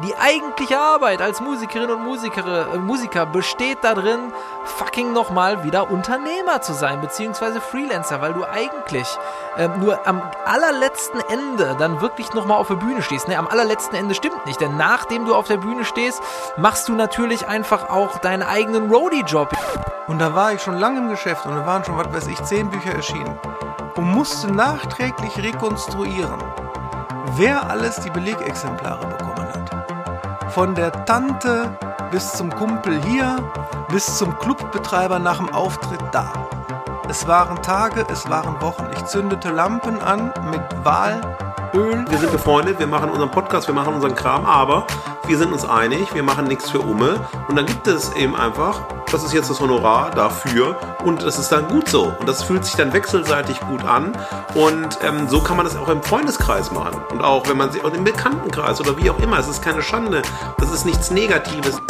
Die eigentliche Arbeit als Musikerin und Musiker, äh, Musiker besteht darin, fucking nochmal wieder Unternehmer zu sein, beziehungsweise Freelancer, weil du eigentlich äh, nur am allerletzten Ende dann wirklich nochmal auf der Bühne stehst. Ne, am allerletzten Ende stimmt nicht, denn nachdem du auf der Bühne stehst, machst du natürlich einfach auch deinen eigenen Roadie-Job. Und da war ich schon lange im Geschäft und da waren schon, was weiß ich, zehn Bücher erschienen und musste nachträglich rekonstruieren, wer alles die Belegexemplare bekommen hat. Von der Tante bis zum Kumpel hier, bis zum Clubbetreiber nach dem Auftritt da. Es waren Tage, es waren Wochen. Ich zündete Lampen an mit Walöl. Wir sind befreundet, wir machen unseren Podcast, wir machen unseren Kram, aber wir sind uns einig, wir machen nichts für Umme. Und dann gibt es eben einfach, das ist jetzt das Honorar dafür und das ist dann gut so. Und das fühlt sich dann wechselseitig gut an. Und ähm, so kann man das auch im Freundeskreis machen. Und auch wenn man sich, und im Bekanntenkreis oder wie auch immer. Es ist keine Schande, das ist nichts Negatives.